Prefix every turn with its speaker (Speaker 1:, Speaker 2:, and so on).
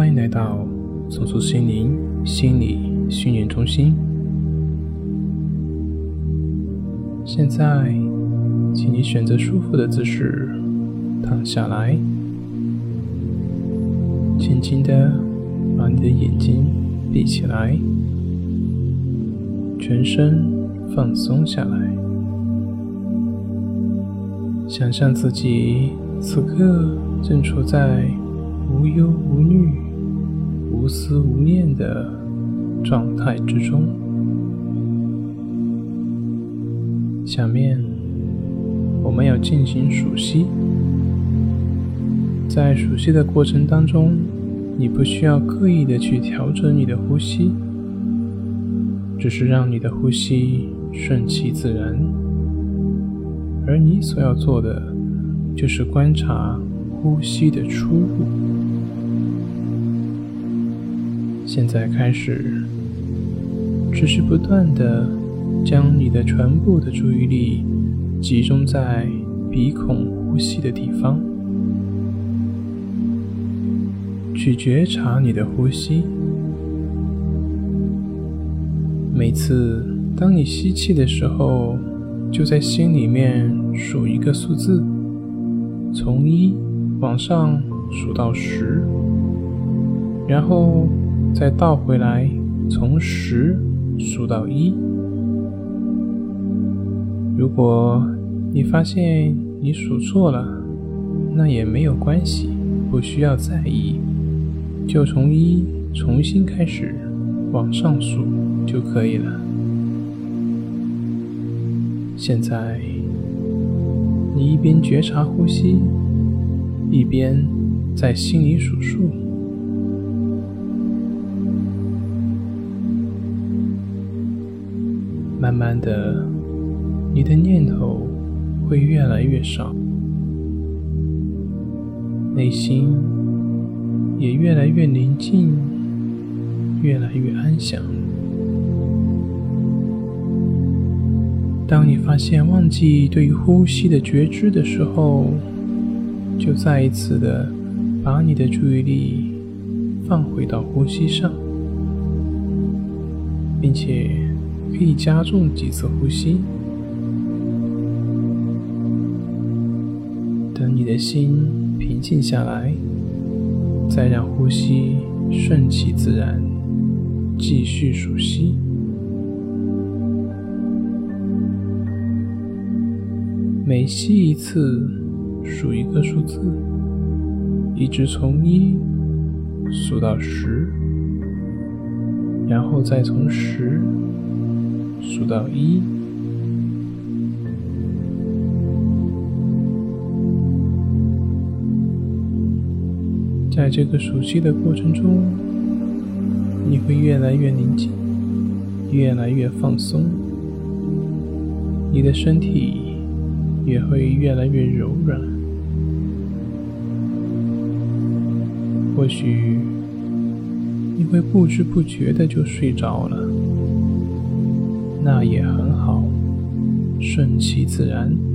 Speaker 1: 欢迎来到松树心灵心理训练中心。现在，请你选择舒服的姿势躺下来，轻轻的把你的眼睛闭起来，全身放松下来，想象自己此刻正处在。无忧无虑、无思无念的状态之中。下面我们要进行数息，在数息的过程当中，你不需要刻意的去调整你的呼吸，只是让你的呼吸顺其自然，而你所要做的就是观察呼吸的出入。现在开始，只是不断的将你的全部的注意力集中在鼻孔呼吸的地方，去觉察你的呼吸。每次当你吸气的时候，就在心里面数一个数字，从一往上数到十，然后。再倒回来，从十数到一。如果你发现你数错了，那也没有关系，不需要在意，就从一重新开始往上数就可以了。现在，你一边觉察呼吸，一边在心里数数。慢慢的，你的念头会越来越少，内心也越来越宁静，越来越安详。当你发现忘记对于呼吸的觉知的时候，就再一次的把你的注意力放回到呼吸上，并且。可以加重几次呼吸，等你的心平静下来，再让呼吸顺其自然，继续数息。每吸一次，数一个数字，一直从一数到十，然后再从十。数到一，在这个数息的过程中，你会越来越宁静，越来越放松，你的身体也会越来越柔软。或许你会不知不觉的就睡着了。那也很好，顺其自然。